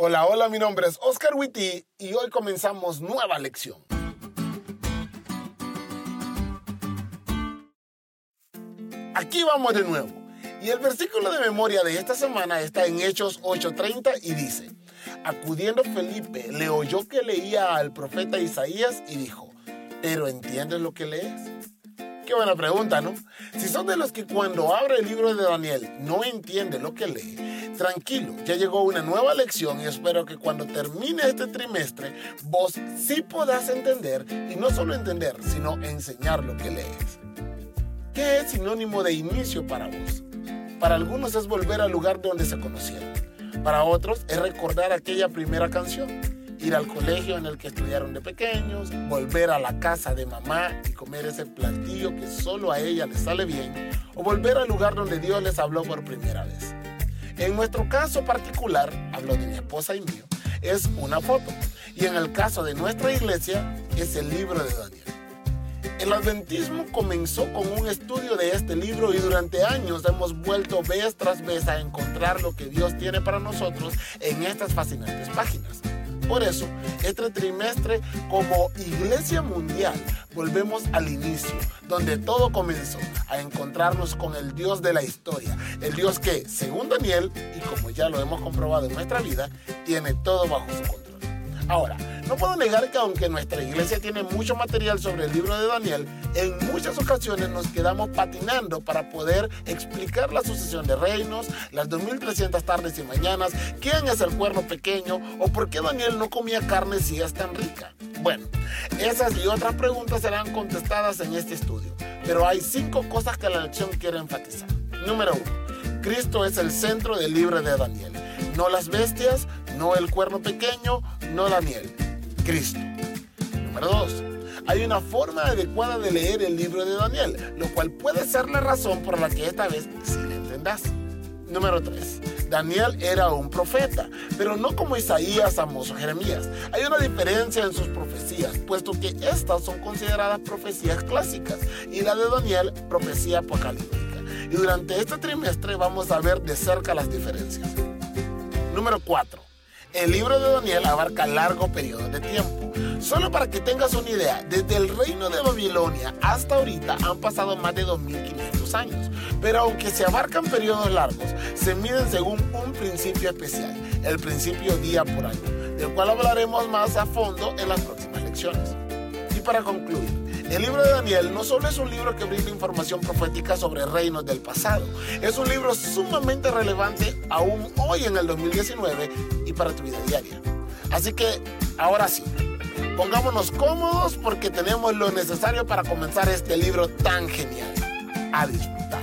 Hola, hola, mi nombre es Oscar Witty y hoy comenzamos nueva lección. Aquí vamos de nuevo. Y el versículo de memoria de esta semana está en Hechos 8:30 y dice, acudiendo Felipe, le oyó que leía al profeta Isaías y dijo, ¿pero entiendes lo que lees? Qué buena pregunta, ¿no? Si son de los que cuando abre el libro de Daniel no entiende lo que lee, tranquilo, ya llegó una nueva lección y espero que cuando termine este trimestre vos sí podás entender y no solo entender, sino enseñar lo que lees. ¿Qué es sinónimo de inicio para vos? Para algunos es volver al lugar donde se conocieron. Para otros es recordar aquella primera canción, ir al colegio en el que estudiaron de pequeños, volver a la casa de mamá y comer ese platillo que solo a ella le sale bien, o volver al lugar donde Dios les habló por primera vez. En nuestro caso particular, hablo de mi esposa y mío, es una foto. Y en el caso de nuestra iglesia, es el libro de Daniel. El adventismo comenzó con un estudio de este libro y durante años hemos vuelto vez tras vez a encontrar lo que Dios tiene para nosotros en estas fascinantes páginas. Por eso, este trimestre como Iglesia Mundial volvemos al inicio, donde todo comenzó, a encontrarnos con el Dios de la historia, el Dios que, según Daniel, y como ya lo hemos comprobado en nuestra vida, tiene todo bajo su control. Ahora, no puedo negar que aunque nuestra iglesia tiene mucho material sobre el libro de Daniel, en muchas ocasiones nos quedamos patinando para poder explicar la sucesión de reinos, las 2300 tardes y mañanas, quién es el cuerno pequeño o por qué Daniel no comía carne si es tan rica. Bueno, esas y otras preguntas serán contestadas en este estudio, pero hay cinco cosas que la lección quiere enfatizar. Número uno, Cristo es el centro del libro de Daniel, no las bestias, no el cuerno pequeño, no la miel. Número 2. Hay una forma adecuada de leer el libro de Daniel, lo cual puede ser la razón por la que esta vez sí le entendás. Número 3. Daniel era un profeta, pero no como Isaías, Amos o Jeremías. Hay una diferencia en sus profecías, puesto que estas son consideradas profecías clásicas y la de Daniel, profecía apocalíptica. Y durante este trimestre vamos a ver de cerca las diferencias. Número 4. El libro de Daniel abarca largo periodo de tiempo. Solo para que tengas una idea, desde el reino de Babilonia hasta ahorita han pasado más de 2500 años. Pero aunque se abarcan periodos largos, se miden según un principio especial, el principio día por año, del cual hablaremos más a fondo en las próximas lecciones. Y para concluir, el libro de Daniel no solo es un libro que brinda información profética sobre reinos del pasado, es un libro sumamente relevante aún hoy en el 2019 y para tu vida diaria. Así que, ahora sí, pongámonos cómodos porque tenemos lo necesario para comenzar este libro tan genial. A disfrutar.